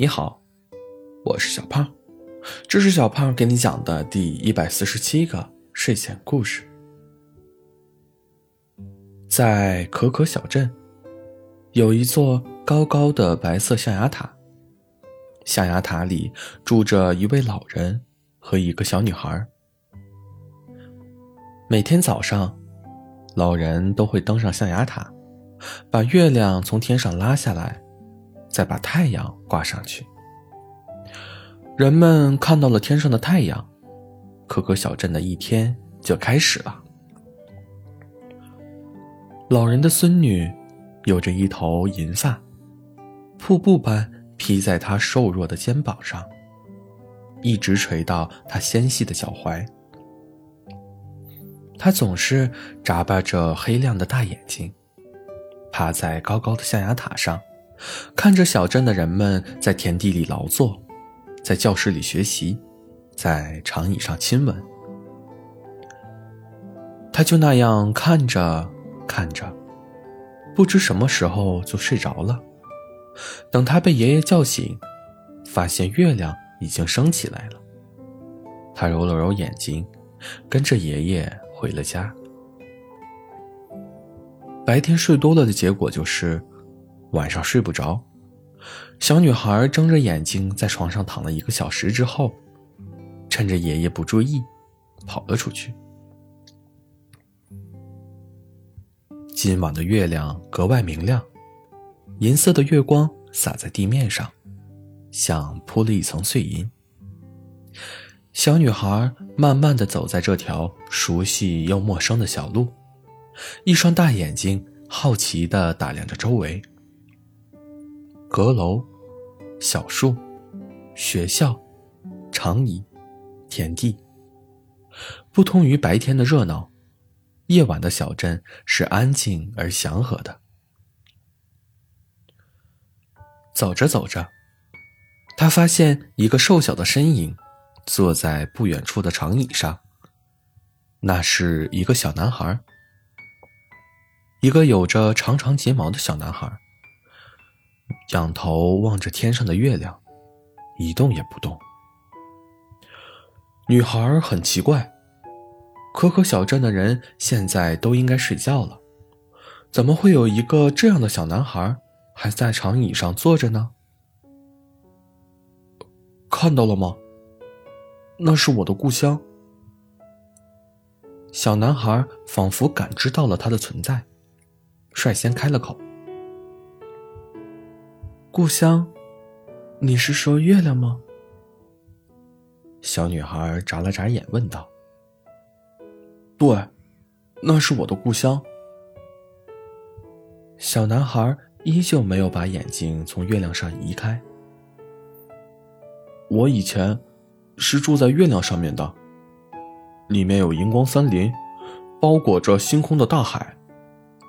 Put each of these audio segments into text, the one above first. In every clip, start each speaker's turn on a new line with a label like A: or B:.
A: 你好，我是小胖，这是小胖给你讲的第一百四十七个睡前故事。在可可小镇，有一座高高的白色象牙塔，象牙塔里住着一位老人和一个小女孩。每天早上，老人都会登上象牙塔，把月亮从天上拉下来。再把太阳挂上去，人们看到了天上的太阳，可可小镇的一天就开始了。老人的孙女有着一头银发，瀑布般披在她瘦弱的肩膀上，一直垂到她纤细的脚踝。她总是眨巴着黑亮的大眼睛，趴在高高的象牙塔上。看着小镇的人们在田地里劳作，在教室里学习，在长椅上亲吻，他就那样看着看着，不知什么时候就睡着了。等他被爷爷叫醒，发现月亮已经升起来了。他揉了揉眼睛，跟着爷爷回了家。白天睡多了的结果就是。晚上睡不着，小女孩睁着眼睛在床上躺了一个小时之后，趁着爷爷不注意，跑了出去。今晚的月亮格外明亮，银色的月光洒在地面上，像铺了一层碎银。小女孩慢慢的走在这条熟悉又陌生的小路，一双大眼睛好奇的打量着周围。阁楼、小树、学校、长椅、田地，不同于白天的热闹，夜晚的小镇是安静而祥和的。走着走着，他发现一个瘦小的身影坐在不远处的长椅上。那是一个小男孩，一个有着长长睫毛的小男孩。仰头望着天上的月亮，一动也不动。女孩很奇怪，可可小镇的人现在都应该睡觉了，怎么会有一个这样的小男孩还在长椅上坐着呢？看到了吗？那是我的故乡。小男孩仿佛感知到了他的存在，率先开了口。故乡，你是说月亮吗？小女孩眨了眨眼，问道：“对，那是我的故乡。”小男孩依旧没有把眼睛从月亮上移开。我以前是住在月亮上面的，里面有荧光森林，包裹着星空的大海，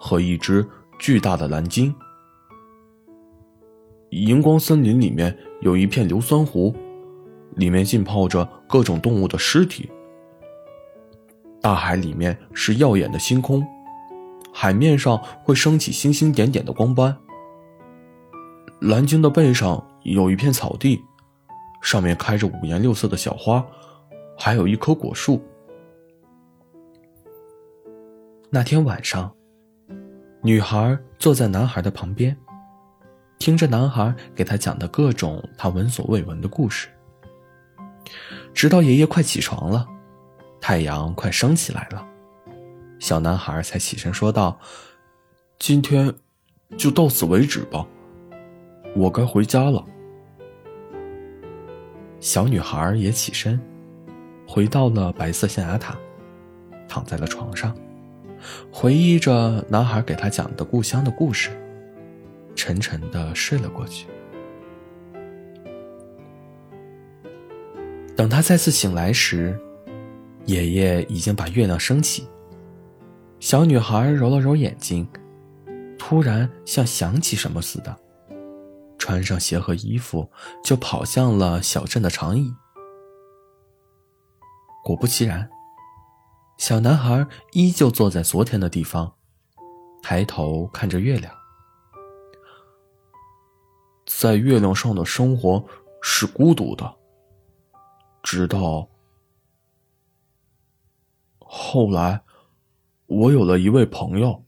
A: 和一只巨大的蓝鲸。荧光森林里面有一片硫酸湖，里面浸泡着各种动物的尸体。大海里面是耀眼的星空，海面上会升起星星点点的光斑。蓝鲸的背上有一片草地，上面开着五颜六色的小花，还有一棵果树。那天晚上，女孩坐在男孩的旁边。听着男孩给他讲的各种他闻所未闻的故事，直到爷爷快起床了，太阳快升起来了，小男孩才起身说道：“今天就到此为止吧，我该回家了。”小女孩也起身，回到了白色象牙塔，躺在了床上，回忆着男孩给她讲的故乡的故事。沉沉的睡了过去。等他再次醒来时，爷爷已经把月亮升起。小女孩揉了揉眼睛，突然像想起什么似的，穿上鞋和衣服就跑向了小镇的长椅。果不其然，小男孩依旧坐在昨天的地方，抬头看着月亮。在月亮上的生活是孤独的。直到后来，我有了一位朋友。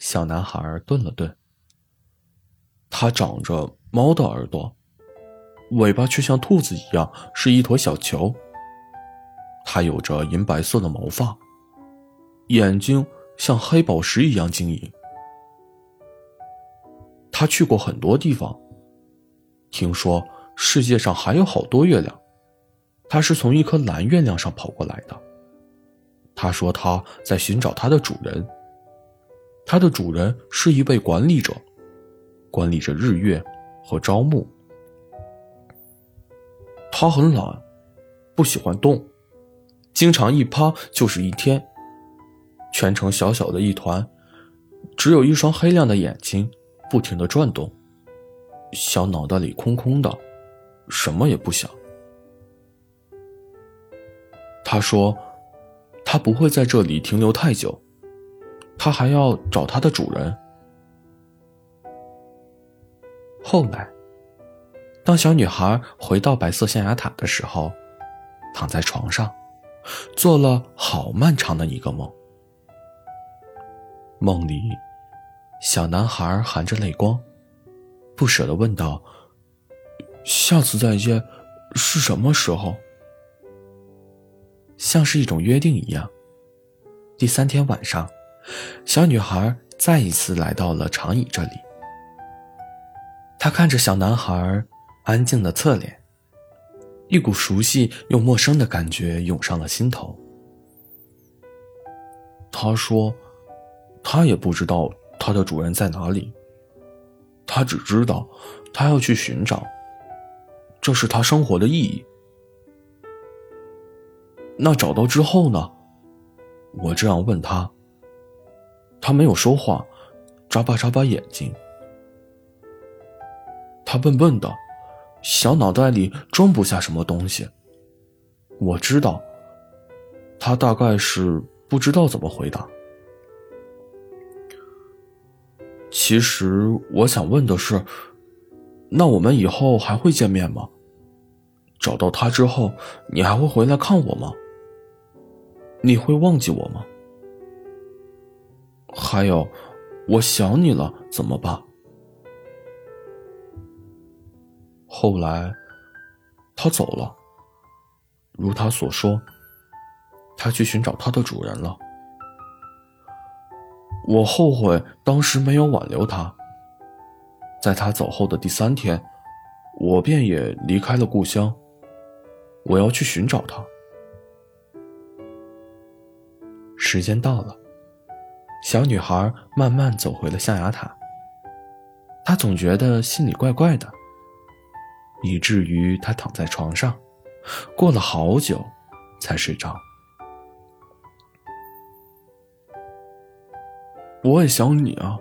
B: 小男孩顿了顿。
A: 他长着猫的耳朵，尾巴却像兔子一样是一坨小球。他有着银白色的毛发，眼睛像黑宝石一样晶莹。他去过很多地方，听说。世界上还有好多月亮，他是从一颗蓝月亮上跑过来的。他说他在寻找他的主人，他的主人是一位管理者，管理着日月和朝暮。他很懒，不喜欢动，经常一趴就是一天，全程小小的一团，只有一双黑亮的眼睛，不停的转动，小脑袋里空空的。什么也不想。他说：“他不会在这里停留太久，他还要找他的主人。”
B: 后来，当小女孩回到白色象牙塔的时候，躺在床上，做了好漫长的一个梦。梦里，小男孩含着泪光，不舍得问道。
A: 下次再见，是什么时候？
B: 像是一种约定一样。第三天晚上，小女孩再一次来到了长椅这里。她看着小男孩安静的侧脸，一股熟悉又陌生的感觉涌上了心头。
A: 他说：“他也不知道他的主人在哪里，他只知道他要去寻找。”这是他生活的意义。那找到之后呢？我这样问他。他没有说话，眨巴眨巴眼睛。他笨笨的，小脑袋里装不下什么东西。我知道，他大概是不知道怎么回答。其实我想问的是。那我们以后还会见面吗？找到他之后，你还会回来看我吗？你会忘记我吗？还有，我想你了，怎么办？后来，他走了，如他所说，他去寻找他的主人了。我后悔当时没有挽留他。在他走后的第三天，我便也离开了故乡。我要去寻找他。
B: 时间到了，小女孩慢慢走回了象牙塔。她总觉得心里怪怪的，以至于她躺在床上，过了好久才睡着。
A: 我也想你啊。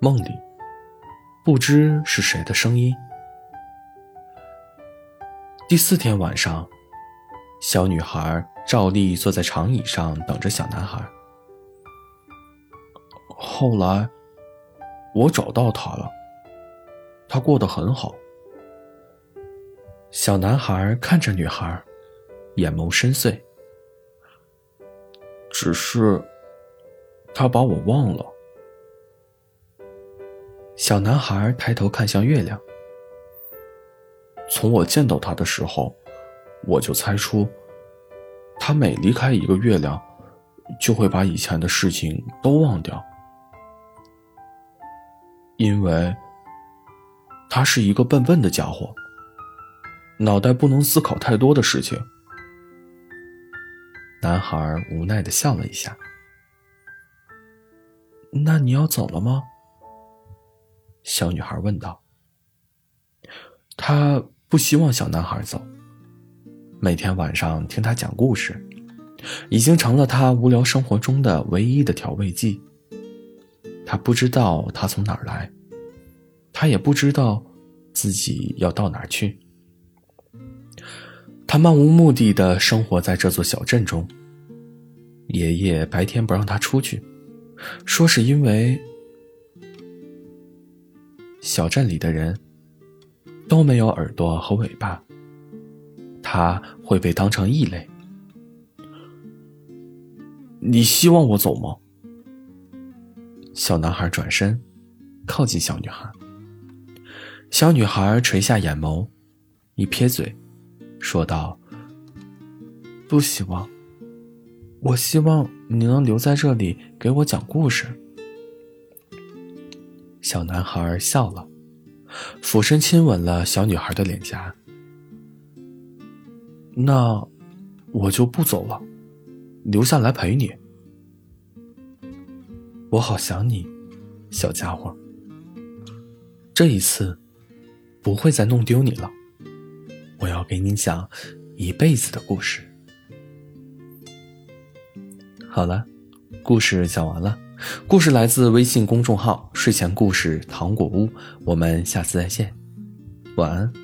B: 梦里，不知是谁的声音。第四天晚上，小女孩照例坐在长椅上等着小男孩。
A: 后来，我找到他了，他过得很好。
B: 小男孩看着女孩，眼眸深邃。
A: 只是，他把我忘了。
B: 小男孩抬头看向月亮。
A: 从我见到他的时候，我就猜出，他每离开一个月亮，就会把以前的事情都忘掉，因为他是一个笨笨的家伙，脑袋不能思考太多的事情。
B: 男孩无奈的笑了一下。
A: 那你要走了吗？
B: 小女孩问道：“她不希望小男孩走。每天晚上听他讲故事，已经成了他无聊生活中的唯一的调味剂。他不知道他从哪儿来，他也不知道自己要到哪儿去。他漫无目的的生活在这座小镇中。爷爷白天不让他出去，说是因为……”小镇里的人都没有耳朵和尾巴，他会被当成异类。
A: 你希望我走吗？
B: 小男孩转身，靠近小女孩。小女孩垂下眼眸，一撇嘴，说道：“不希望。我希望你能留在这里给我讲故事。”小男孩笑了，俯身亲吻了小女孩的脸颊。那我就不走了，留下来陪你。我好想你，小家伙。这一次。不会再弄丢你了，给你讲一辈子的故事。好了，故事讲完了。故事来自微信公众号“睡前故事糖果屋”，我们下次再见，晚安。